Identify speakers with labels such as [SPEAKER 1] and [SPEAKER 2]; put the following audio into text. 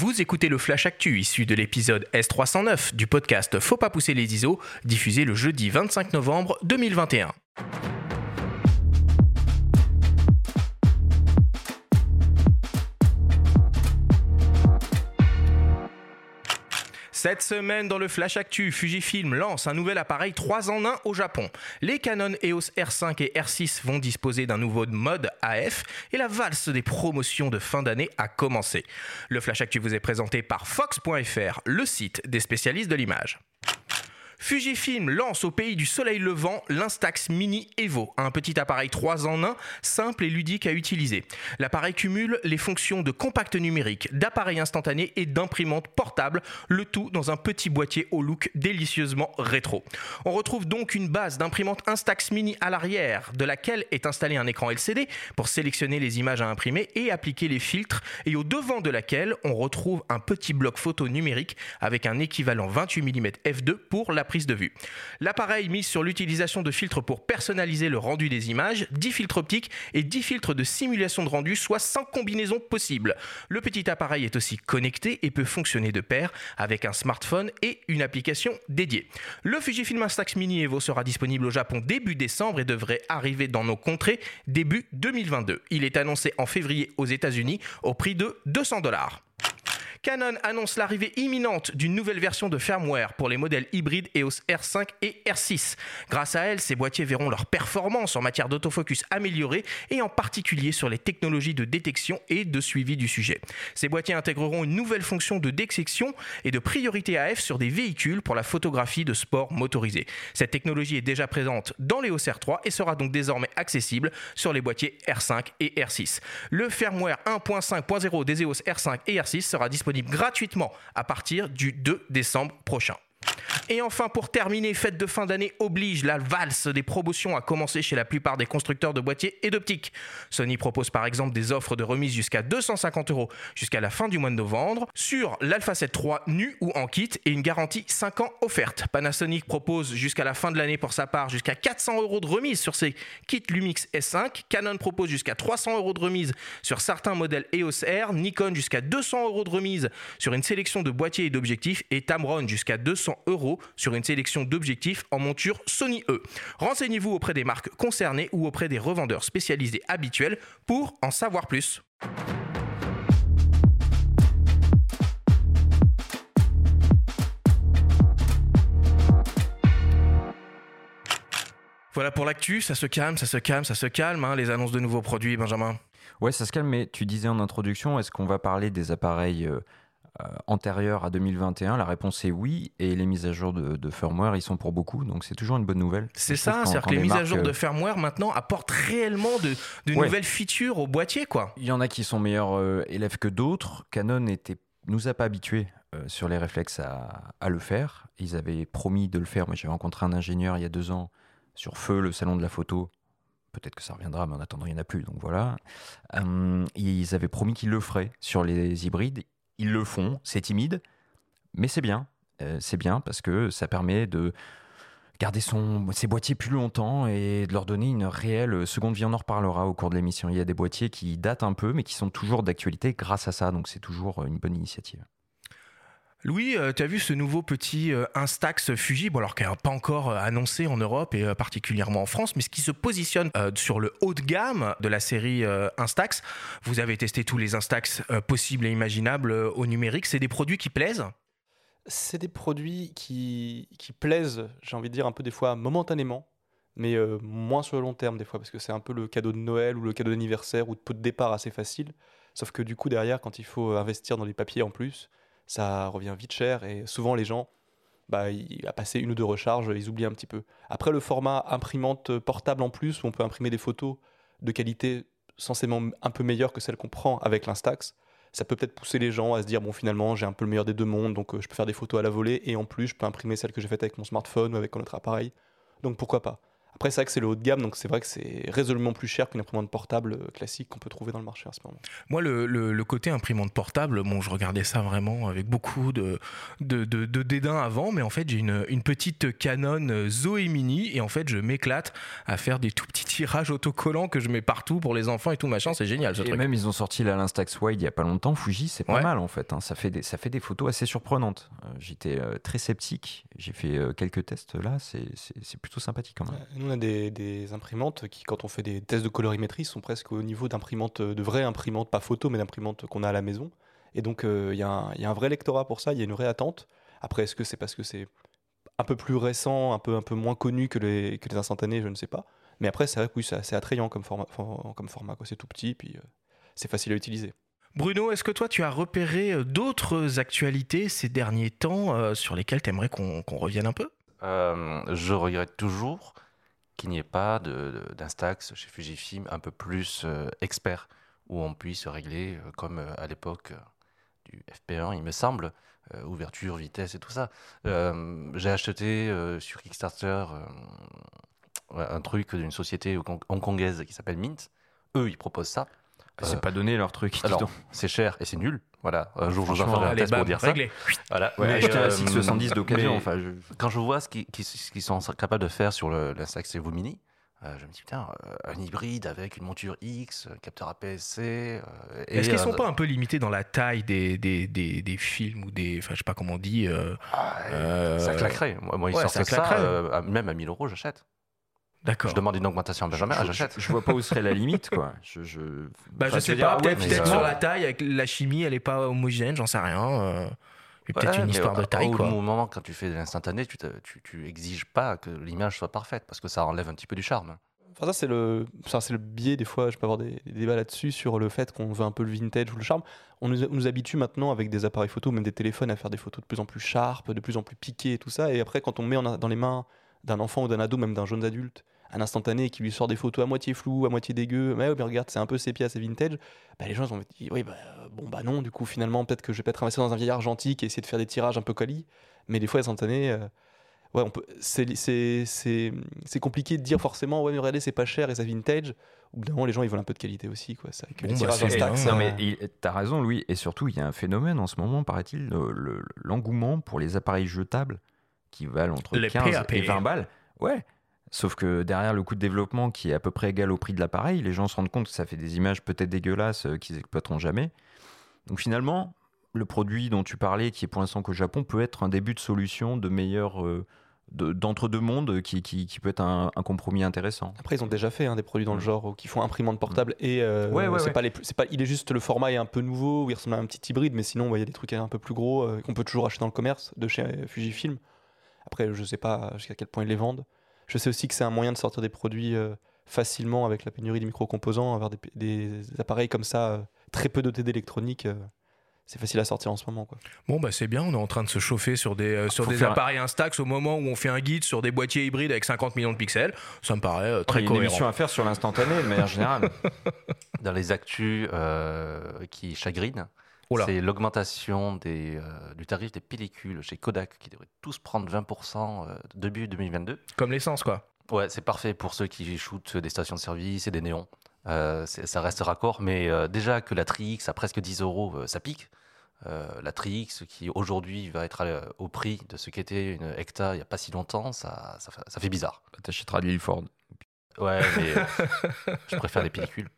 [SPEAKER 1] Vous écoutez le Flash Actu issu de l'épisode S309 du podcast Faut pas pousser les ISO, diffusé le jeudi 25 novembre 2021. Cette semaine, dans le Flash Actu, Fujifilm lance un nouvel appareil 3 en 1 au Japon. Les Canon EOS R5 et R6 vont disposer d'un nouveau mode AF et la valse des promotions de fin d'année a commencé. Le Flash Actu vous est présenté par Fox.fr, le site des spécialistes de l'image. Fujifilm lance au pays du soleil levant l'Instax Mini Evo, un petit appareil 3 en 1, simple et ludique à utiliser. L'appareil cumule les fonctions de compact numérique, d'appareil instantané et d'imprimante portable, le tout dans un petit boîtier au look délicieusement rétro. On retrouve donc une base d'imprimante Instax Mini à l'arrière, de laquelle est installé un écran LCD pour sélectionner les images à imprimer et appliquer les filtres, et au devant de laquelle on retrouve un petit bloc photo numérique avec un équivalent 28 mm f2 pour la prise de vue. L'appareil mise sur l'utilisation de filtres pour personnaliser le rendu des images, 10 filtres optiques et 10 filtres de simulation de rendu, soit 100 combinaisons possibles. Le petit appareil est aussi connecté et peut fonctionner de pair avec un smartphone et une application dédiée. Le Fujifilm Instax Mini Evo sera disponible au Japon début décembre et devrait arriver dans nos contrées début 2022. Il est annoncé en février aux États-Unis au prix de 200 dollars. Canon annonce l'arrivée imminente d'une nouvelle version de firmware pour les modèles hybrides EOS R5 et R6. Grâce à elle, ces boîtiers verront leur performance en matière d'autofocus améliorée et en particulier sur les technologies de détection et de suivi du sujet. Ces boîtiers intégreront une nouvelle fonction de détection et de priorité AF sur des véhicules pour la photographie de sport motorisé. Cette technologie est déjà présente dans les EOS R3 et sera donc désormais accessible sur les boîtiers R5 et R6. Le firmware 1.5.0 des EOS R5 et R6 sera disponible gratuitement à partir du 2 décembre prochain. Et enfin, pour terminer, fête de fin d'année oblige, la valse des promotions a commencé chez la plupart des constructeurs de boîtiers et d'optiques. Sony propose par exemple des offres de remise jusqu'à 250 euros jusqu'à la fin du mois de novembre sur l'Alpha 7 III nu ou en kit et une garantie 5 ans offerte. Panasonic propose jusqu'à la fin de l'année pour sa part jusqu'à 400 euros de remise sur ses kits Lumix S5. Canon propose jusqu'à 300 euros de remise sur certains modèles EOS R. Nikon jusqu'à 200 euros de remise sur une sélection de boîtiers et d'objectifs et Tamron jusqu'à 200 euros sur une sélection d'objectifs en monture Sony E. Renseignez-vous auprès des marques concernées ou auprès des revendeurs spécialisés habituels pour en savoir plus. Voilà pour l'actu, ça se calme, ça se calme, ça se calme, hein, les annonces de nouveaux produits, Benjamin.
[SPEAKER 2] Ouais, ça se calme, mais tu disais en introduction, est-ce qu'on va parler des appareils euh, antérieure à 2021 La réponse est oui, et les mises à jour de, firmware, ils sont pour beaucoup, donc c'est toujours une bonne nouvelle.
[SPEAKER 1] C'est ça, c'est-à-dire que les mises à jour de firmware maintenant apportent réellement de, nouvelles features au boîtier, quoi.
[SPEAKER 2] Il y en a qui sont meilleurs euh, élèves que d'autres. Canon était, nous a pas habitués euh, sur les réflexes à, à, le faire. Ils avaient promis de le faire. Moi, j'ai rencontré un ingénieur il y a deux ans sur Feu, le salon de la photo. Peut-être que ça reviendra, mais en attendant, il n'y en a plus. Donc voilà. ils avaient promis qu'ils le feraient sur les hybrides ils le font, c'est timide, mais c'est bien. Euh, c'est bien parce que ça permet de garder son, ses boîtiers plus longtemps et de leur donner une réelle seconde vie. On en reparlera au cours de l'émission. Il y a des boîtiers qui datent un peu, mais qui sont toujours d'actualité grâce à ça. Donc c'est toujours une bonne initiative.
[SPEAKER 1] Louis, euh, tu as vu ce nouveau petit euh, Instax Fuji, alors qui n'est pas encore euh, annoncé en Europe et particulièrement en France, mais ce qui se positionne sur le haut de gamme de la série Instax. Vous avez testé tous les Instax possibles et imaginables au numérique. C'est des produits qui plaisent?
[SPEAKER 3] C'est des produits qui, qui plaisent, j'ai envie de dire un peu des fois momentanément, mais moins sur le long terme des fois, parce que c'est un peu le cadeau de Noël ou le cadeau d'anniversaire ou de de départ assez facile. Sauf que du coup derrière, quand il faut investir dans les papiers en plus, ça revient vite cher et souvent les gens, bah, a passé une ou deux recharges, ils oublient un petit peu. Après, le format imprimante portable en plus, où on peut imprimer des photos de qualité censément un peu meilleure que celle qu'on prend avec l'Instax, ça peut peut-être pousser les gens à se dire bon finalement j'ai un peu le meilleur des deux mondes donc euh, je peux faire des photos à la volée et en plus je peux imprimer celles que j'ai faites avec mon smartphone ou avec un autre appareil donc pourquoi pas? Après, c'est que c'est le haut de gamme, donc c'est vrai que c'est résolument plus cher qu'une imprimante portable euh, classique qu'on peut trouver dans le marché à ce moment.
[SPEAKER 1] Moi, le, côté imprimante portable, bon, je regardais ça vraiment avec beaucoup de, dédain avant, mais en fait, j'ai une, petite Canon Zoé Mini et en fait, je m'éclate à faire des tout petits tirages autocollants que je mets partout pour les enfants et tout machin. C'est génial. Ce
[SPEAKER 2] et même, ils ont sorti la L'instax Wide il y a pas longtemps. Fuji, c'est pas mal en fait. Hein. Ça, fait des, ça fait des photos assez surprenantes. Euh, j'étais euh, très sceptique. J'ai fait quelques tests là. C'est plutôt sympathique quand même
[SPEAKER 3] on a des, imprimantes qui, quand on fait des tests de colorimétrie, sont presque au niveau d'imprimantes, de vraies imprimantes, pas photo, mais d'imprimantes qu'on a à la maison. Et donc, euh, il y, a un vrai lectorat pour ça, il y a une vraie attente. Après, est-ce que c'est parce que c'est un peu plus récent, un peu, un peu moins connu que les, que les instantanés Je ne sais pas. Mais après, c'est vrai que oui, c'est assez attrayant comme format. Comme format C'est tout petit, puis euh, c'est facile à utiliser.
[SPEAKER 1] Bruno, est-ce que toi tu as repéré euh, d'autres actualités ces derniers temps sur lesquelles tu aimerais qu'on revienne un peu?
[SPEAKER 4] Je regrette toujours qu'il n'y ait pas d'Instax chez Fujifilm un peu plus euh, expert, où on puisse régler, euh, comme euh, à l'époque du FP1, il me semble, ouverture, vitesse et tout ça. J'ai acheté sur Kickstarter un truc d'une société hongkongaise qui s'appelle Mint. Eux, ils proposent ça.
[SPEAKER 2] C'est pas donné leur truc.
[SPEAKER 4] c'est cher et c'est nul. Voilà, un jour je vous en ferai un test pour dire ça.
[SPEAKER 2] Voilà. Ouais, acheter euh, 670 d'occasion. Enfin,
[SPEAKER 4] Quand je vois ce qu'ils sont capables de faire sur l'Instax Evo Mini, euh, je me dis, putain, euh, un hybride avec une monture X, capteur APS-C. Euh,
[SPEAKER 1] Est-ce qu'ils sont pas un peu limités dans la taille des, des, des, des films ou des. Enfin, je sais pas comment on dit.
[SPEAKER 4] Ah, ça claquerait. Moi, ils sortent ça, même à 1000 euros, j'achète.
[SPEAKER 1] D'accord.
[SPEAKER 4] Je demande une augmentation à Benjamin,
[SPEAKER 2] je,
[SPEAKER 4] j'achète.
[SPEAKER 2] Je, vois pas où serait la limite, quoi. Je, je...
[SPEAKER 1] Bah, je sais pas, peut-être sur la taille, avec la chimie, elle est pas homogène, j'en sais rien. Euh... peut-être une histoire de taille. Au,
[SPEAKER 4] quoi. au moment, quand tu fais de l'instantané, tu, tu, tu, exiges pas que l'image soit parfaite, parce que ça enlève un petit peu du charme.
[SPEAKER 3] Enfin, ça, c'est le, c'est le biais, des fois, je peux avoir des, débats là-dessus, sur le fait qu'on veut un peu le vintage ou le charme. On nous, nous, habitue maintenant, avec des appareils photo, même des téléphones, à faire des photos de plus en plus sharp, de plus en plus piquées et tout ça. Et après, quand on met dans les mains d'un enfant ou d'un ado, même d'un jeune adulte, un instantané qui lui sort des photos à moitié floues, à moitié dégueu, mais, mais regarde, c'est un peu sépia, c'est vintage, bah, les gens vont dire, oui, bah, bon, bah non, du coup, finalement, peut-être que je vais peut-être investir dans un vieil argentique et essayer de faire des tirages un peu quali, mais des fois, les instantanés, euh, ouais, on peut, c'est, c'est, c'est, compliqué de dire forcément, ouais, mais regardez, c'est pas cher et ça vintage. Au bout d'un moment, les gens, ils veulent un peu de qualité aussi, quoi. Ça,
[SPEAKER 2] bon, bah, non, mais t'as raison, Louis, et surtout, il y a un phénomène en ce moment, paraît-il, l'engouement pour les appareils jetables qui valent entre 15 et 20 balles. Ouais, Sauf que derrière le coût de développement qui est à peu près égal au prix de l'appareil, les gens se rendent compte que ça fait des images peut-être dégueulasses euh, qu'ils exploiteront jamais. Donc finalement, le produit dont tu parlais, qui est pour l'instant qu'au Japon, peut être un début de solution de meilleur euh, d'entre-deux mondes qui, qui, qui, peut être un, compromis intéressant.
[SPEAKER 3] Après, ils ont déjà fait hein, des produits dans le genre qui font imprimante portable et euh, ouais, ouais, c'est pas les, c'est pas, il est juste le format est un peu nouveau, il ressemble à un petit hybride, mais sinon, il y a des trucs un peu plus gros qu'on peut toujours acheter dans le commerce de chez Fujifilm. Après, je sais pas jusqu'à quel point ils les vendent. Je sais aussi que c'est un moyen de sortir des produits euh, facilement avec la pénurie des micro-composants, avoir des, appareils comme ça, euh, très peu dotés d'électronique. Euh, c'est facile à sortir en ce moment. Quoi.
[SPEAKER 1] Bon, bah c'est bien, on est en train de se chauffer sur des, sur des appareils Instax au moment où on fait un guide sur des boîtiers hybrides avec 50 millions de pixels. Ça me paraît très cohérent. Il y a une
[SPEAKER 2] émission à faire sur l'instantané de manière générale.
[SPEAKER 4] Dans les actus qui chagrinent, c'est l'augmentation euh, du tarif des pellicules chez Kodak qui devrait tous prendre 20% euh, début 2022.
[SPEAKER 1] Comme l'essence, quoi.
[SPEAKER 4] Ouais, c'est parfait pour ceux qui shootent des stations de service et des néons. Euh, ça reste raccord, mais déjà que la Trix à presque 10 euros, ça pique. la Trix qui aujourd'hui va être au prix de ce qu'était une Hecta il n'y a pas si longtemps, ça, ça, fait bizarre.
[SPEAKER 2] T'achèteras de Ford.
[SPEAKER 4] Ouais, mais je préfère les pellicules.